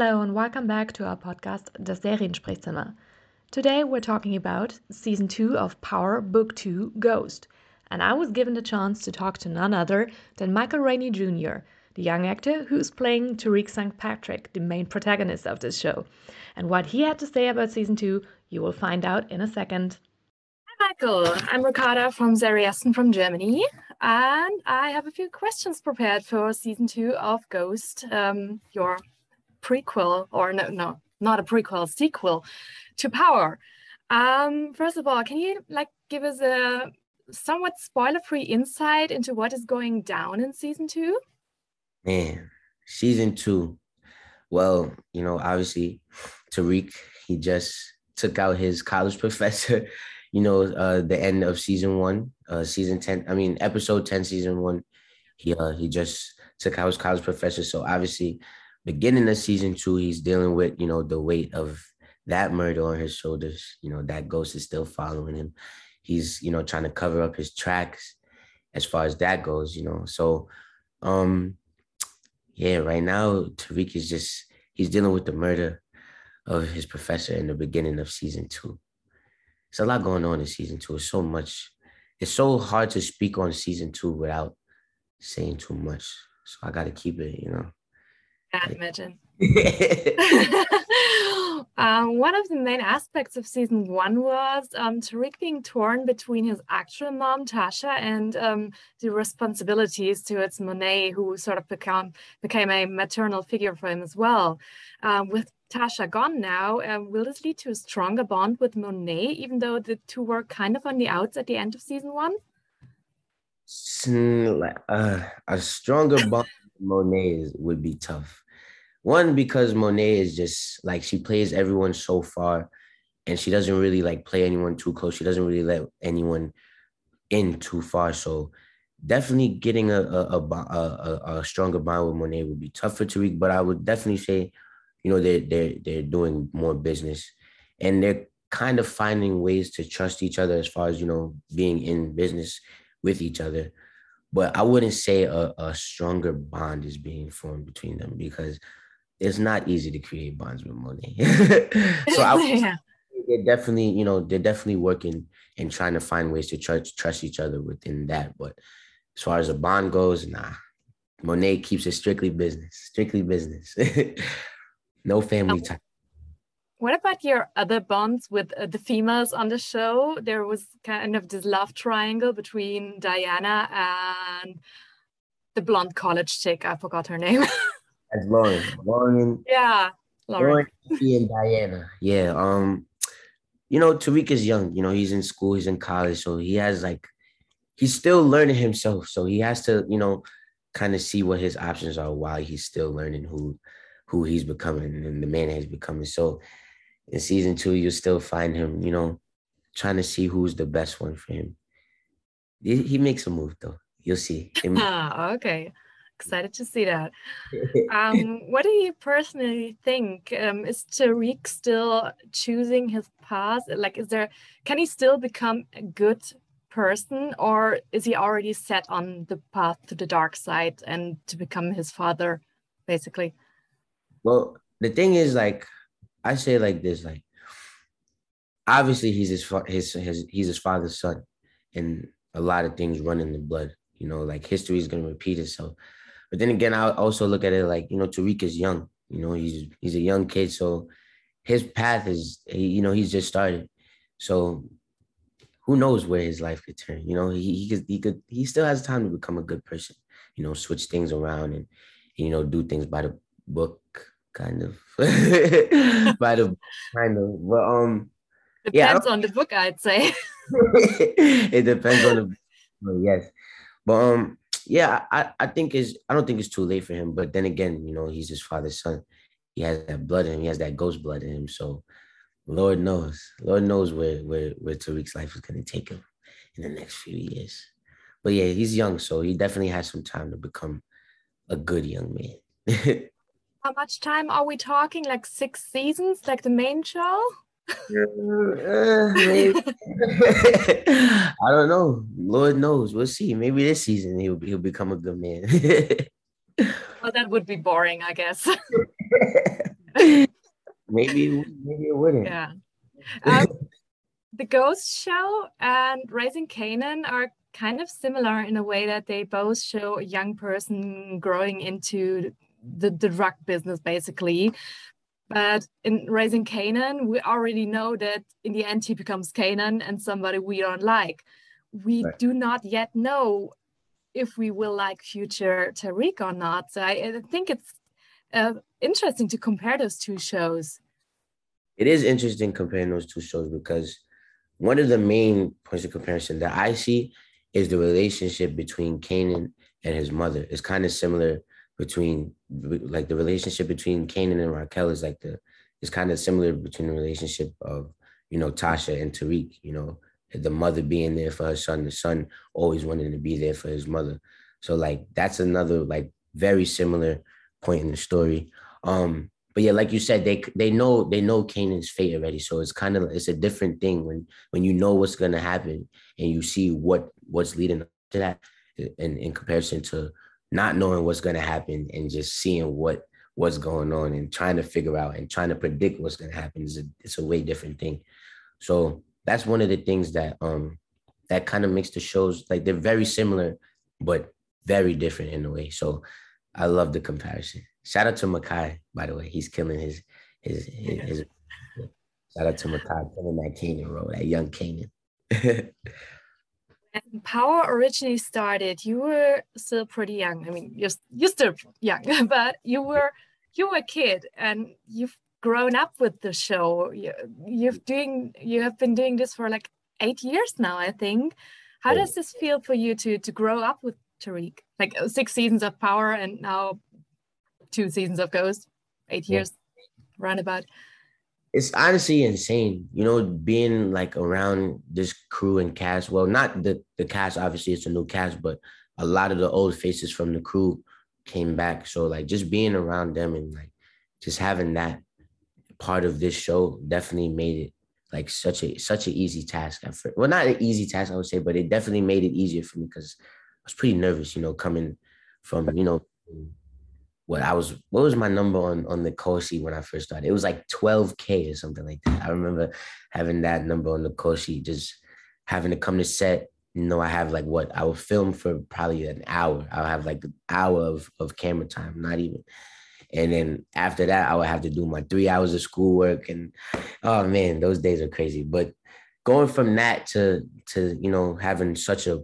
Hello and welcome back to our podcast Das Seriensprechzimmer. Today we're talking about season 2 of Power Book 2 Ghost. And I was given the chance to talk to none other than Michael Rainey Jr., the young actor who's playing Tariq St. Patrick, the main protagonist of this show. And what he had to say about season 2, you will find out in a second. Hi, Michael. I'm Ricarda from Essen from Germany, and I have a few questions prepared for season two of Ghost, um, your prequel, or no, no, not a prequel, sequel to Power. Um, first of all, can you like give us a somewhat spoiler-free insight into what is going down in season two? Man, season two. Well, you know, obviously, Tariq he just took out his college professor. You know, uh, the end of season one, uh, season ten. I mean, episode ten, season one. He uh, he just took out his college professor. So obviously, beginning of season two, he's dealing with, you know, the weight of that murder on his shoulders. You know, that ghost is still following him. He's, you know, trying to cover up his tracks as far as that goes, you know. So um yeah, right now Tariq is just he's dealing with the murder of his professor in the beginning of season two. It's a lot going on in season two. It's so much, it's so hard to speak on season two without saying too much. So I gotta keep it, you know. Can't imagine. um, one of the main aspects of season one was um, Tariq being torn between his actual mom, Tasha, and um, the responsibilities towards Monet, who sort of become, became a maternal figure for him as well. Um, with Tasha gone now, um, will this lead to a stronger bond with Monet, even though the two were kind of on the outs at the end of season one? Uh, a stronger bond Monet is, would be tough. One because Monet is just like she plays everyone so far, and she doesn't really like play anyone too close. She doesn't really let anyone in too far. So definitely getting a a, a, a, a stronger bond with Monet would be tough for Tariq. But I would definitely say, you know, they're they're they're doing more business, and they're kind of finding ways to trust each other as far as you know being in business with each other but I wouldn't say a, a stronger bond is being formed between them because it's not easy to create bonds with Monet. so I, yeah. they're definitely, you know, they're definitely working and trying to find ways to trust trust each other within that. But as far as a bond goes, nah. Monet keeps it strictly business, strictly business. no family oh. time. What about your other bonds with uh, the females on the show? There was kind of this love triangle between Diana and the blonde college chick. I forgot her name. That's Lauren. Lauren. Yeah, Lauren. Lauren and Diana. Yeah. Um, you know, Tariq is young. You know, he's in school. He's in college, so he has like, he's still learning himself. So he has to, you know, kind of see what his options are while he's still learning who, who he's becoming and the man he's becoming. So in season two, you'll still find him, you know, trying to see who's the best one for him. He, he makes a move though. You'll see. ah, okay. Excited to see that. Um, what do you personally think? Um, is Tariq still choosing his path? Like, is there, can he still become a good person or is he already set on the path to the dark side and to become his father, basically? Well, the thing is, like, I say like this, like obviously he's his his his he's his father's son, and a lot of things run in the blood. You know, like history is gonna repeat itself. But then again, I also look at it like you know Tariq is young. You know, he's he's a young kid, so his path is you know he's just started. So who knows where his life could turn? You know, he he could he could he still has time to become a good person. You know, switch things around and you know do things by the book kind of by the kind of but um depends yeah, on the book i'd say. It depends on the book, yes. But um yeah i i think is i don't think it's too late for him but then again you know he's his father's son. He has that blood in him he has that ghost blood in him so lord knows lord knows where where where tariq's life is going to take him in the next few years. But yeah he's young so he definitely has some time to become a good young man How much time are we talking? Like six seasons, like the main show? uh, I don't know. Lord knows. We'll see. Maybe this season he'll he'll become a good man. well, that would be boring, I guess. maybe maybe it wouldn't. Yeah. Um, the Ghost Show and Raising Kanan are kind of similar in a way that they both show a young person growing into the, the drug business, basically. But in Raising Kanan, we already know that in the end he becomes Kanan and somebody we don't like. We right. do not yet know if we will like future Tariq or not. So I, I think it's uh, interesting to compare those two shows. It is interesting comparing those two shows because one of the main points of comparison that I see is the relationship between Kanan and his mother. It's kind of similar between like the relationship between Kanan and Raquel is like the is kind of similar between the relationship of you know Tasha and Tariq. You know, the mother being there for her son, the son always wanting to be there for his mother. So like that's another like very similar point in the story. Um, but yeah, like you said, they they know they know Kanan's fate already. So it's kind of it's a different thing when when you know what's gonna happen and you see what what's leading to that in, in comparison to not knowing what's gonna happen and just seeing what what's going on and trying to figure out and trying to predict what's gonna happen is a it's a way different thing. So that's one of the things that um that kind of makes the shows like they're very similar but very different in a way. So I love the comparison. Shout out to Mekai, by the way. He's killing his his his, his shout out to Mekai killing that Kanan role, that young Kanan. Power originally started, you were still pretty young. I mean, you're you're still young, but you were you were a kid and you've grown up with the show. You, you've doing you have been doing this for like eight years now, I think. How does this feel for you to to grow up with Tariq? Like uh, six seasons of Power and now two seasons of Ghost, eight years, yeah. roundabout. It's honestly insane, you know, being like around this crew and cast. Well, not the the cast, obviously, it's a new cast, but a lot of the old faces from the crew came back. So like just being around them and like just having that part of this show definitely made it like such a such an easy task. Well, not an easy task, I would say, but it definitely made it easier for me because I was pretty nervous, you know, coming from you know what I was what was my number on on the sheet when I first started? It was like 12k or something like that. I remember having that number on the sheet, just having to come to set. You know, I have like what I would film for probably an hour. I'll have like an hour of, of camera time, not even. And then after that, I would have to do my three hours of schoolwork. And oh man, those days are crazy. But going from that to to you know having such a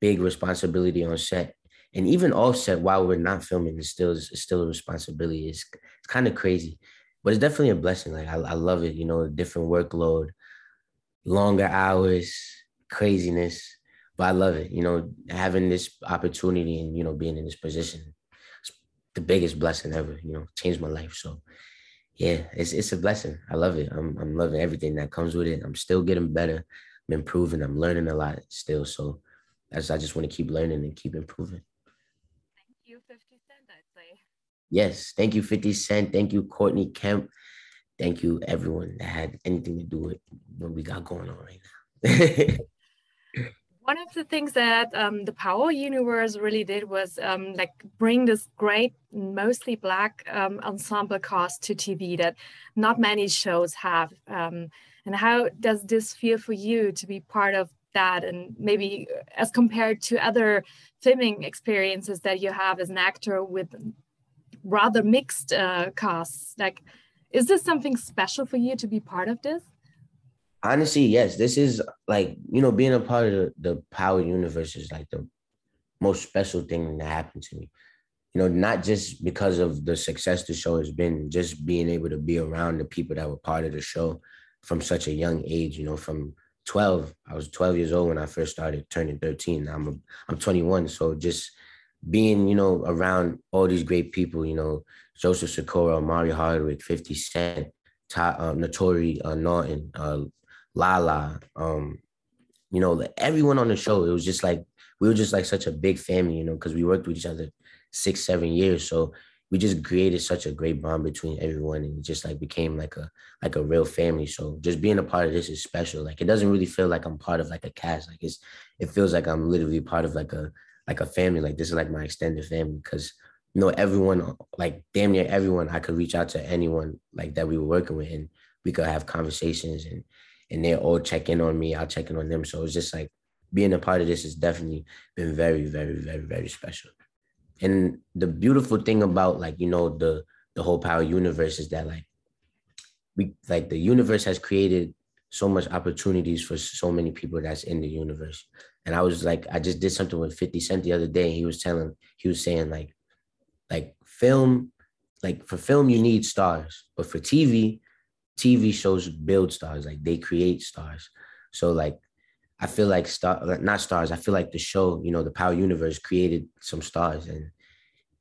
big responsibility on set and even offset while we're not filming is still is still a responsibility. It's it's kind of crazy, but it's definitely a blessing. Like I, I love it. You know, different workload, longer hours, craziness, but I love it. You know, having this opportunity and you know being in this position, it's the biggest blessing ever. You know, changed my life. So yeah, it's it's a blessing. I love it. I'm I'm loving everything that comes with it. I'm still getting better. I'm improving. I'm learning a lot still. So as I just want to keep learning and keep improving. Yes, thank you, 50 Cent. Thank you, Courtney Kemp. Thank you, everyone that had anything to do with what we got going on right now. One of the things that um, the Power Universe really did was um, like bring this great, mostly black um, ensemble cast to TV that not many shows have. Um, and how does this feel for you to be part of that and maybe as compared to other filming experiences that you have as an actor with rather mixed uh, casts. Like, is this something special for you to be part of this? Honestly, yes. This is like you know being a part of the, the Power universe is like the most special thing that happened to me. You know, not just because of the success the show has been, just being able to be around the people that were part of the show from such a young age. You know, from 12, I was 12 years old when I first started turning 13. I'm a, I'm 21, so just being, you know, around all these great people, you know, Joseph Sikora, Omari Hardwick, 50 Cent, Ta- uh, Naturi uh, Naughton, uh, Lala, um, you know, everyone on the show, it was just like, we were just like such a big family, you know, because we worked with each other six, seven years. So we just created such a great bond between everyone and just like became like a like a real family. So just being a part of this is special. Like it doesn't really feel like I'm part of like a cast. Like it's it feels like I'm literally part of like a like a family. Like this is like my extended family because you know, everyone, like damn near everyone, I could reach out to anyone like that we were working with, and we could have conversations, and and they all check in on me, I'll check in on them. So it's just like being a part of this has definitely been very, very, very, very special. And the beautiful thing about like you know the the whole power universe is that like we like the universe has created so much opportunities for so many people that's in the universe. And I was like, I just did something with 50 Cent the other day. He was telling, he was saying like, like film, like for film, you need stars, but for TV, TV shows build stars, like they create stars. So like I feel like star not stars, I feel like the show, you know, the Power Universe created some stars and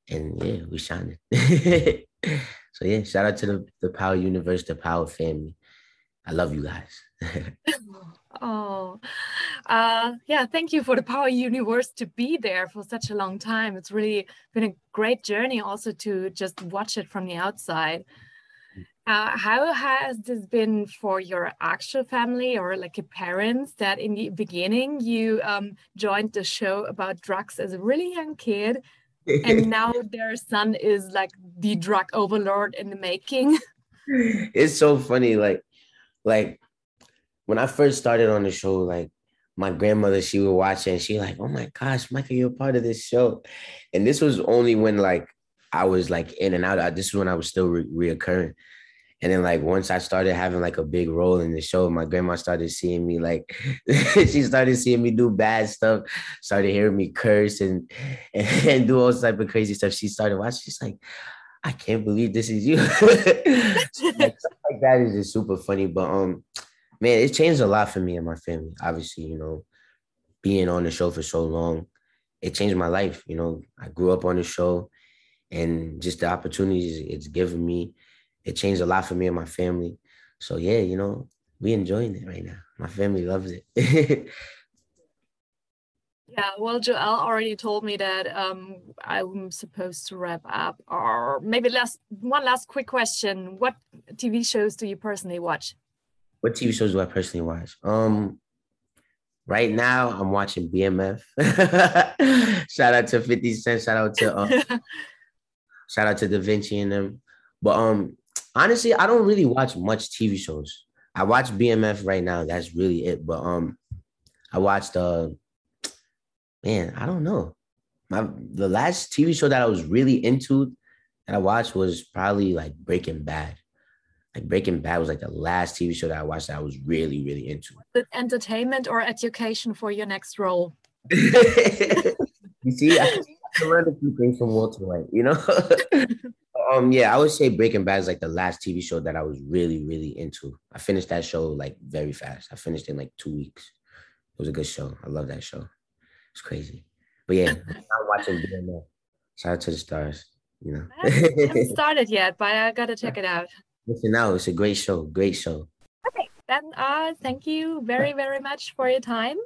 and yeah, we shined so yeah, shout out to the, the Power Universe, the Power family. I love you guys. oh, uh, yeah. Thank you for the Power Universe to be there for such a long time. It's really been a great journey also to just watch it from the outside. Uh, how has this been for your actual family or like your parents that in the beginning you um, joined the show about drugs as a really young kid and now their son is like the drug overlord in the making? It's so funny. Like like when I first started on the show, like my grandmother, she would watch it and she like, oh my gosh, Michael, you're part of this show. And this was only when like I was like in and out. This is when I was still re- reoccurring. And then like once I started having like a big role in the show, my grandma started seeing me like she started seeing me do bad stuff, started hearing me curse and and, and do all type of crazy stuff. She started watching. She's like, I can't believe this is you. like, like that is just super funny. But um, man, it changed a lot for me and my family. Obviously, you know, being on the show for so long, it changed my life. You know, I grew up on the show, and just the opportunities it's given me, it changed a lot for me and my family. So yeah, you know, we enjoying it right now. My family loves it. Yeah, well, Joel already told me that um, I'm supposed to wrap up. Or maybe last one last quick question: What TV shows do you personally watch? What TV shows do I personally watch? Um, right now I'm watching BMF. shout out to 50 Cent. Shout out to um, shout out to Da'Vinchi and them. But um, honestly, I don't really watch much TV shows. I watch BMF right now. That's really it. But um, I watched uh man, I don't know. My the last TV show that I was really into that I watched was probably like Breaking Bad. Like Breaking Bad was like the last TV show that I watched that I was really, really into. entertainment or education for your next role? you see, I, I learned a few things from Walter White, you know? um, yeah, I would say Breaking Bad is like the last TV show that I was really, really into. I finished that show like very fast. I finished in like two weeks. It was a good show. I love that show. It's crazy. But yeah, I'm watching BMF. Shout out to the stars. You know, I haven't started yet, but I gotta check it out. Listen now, it's a great show. Great show. Okay, then uh, thank you very very much for your time.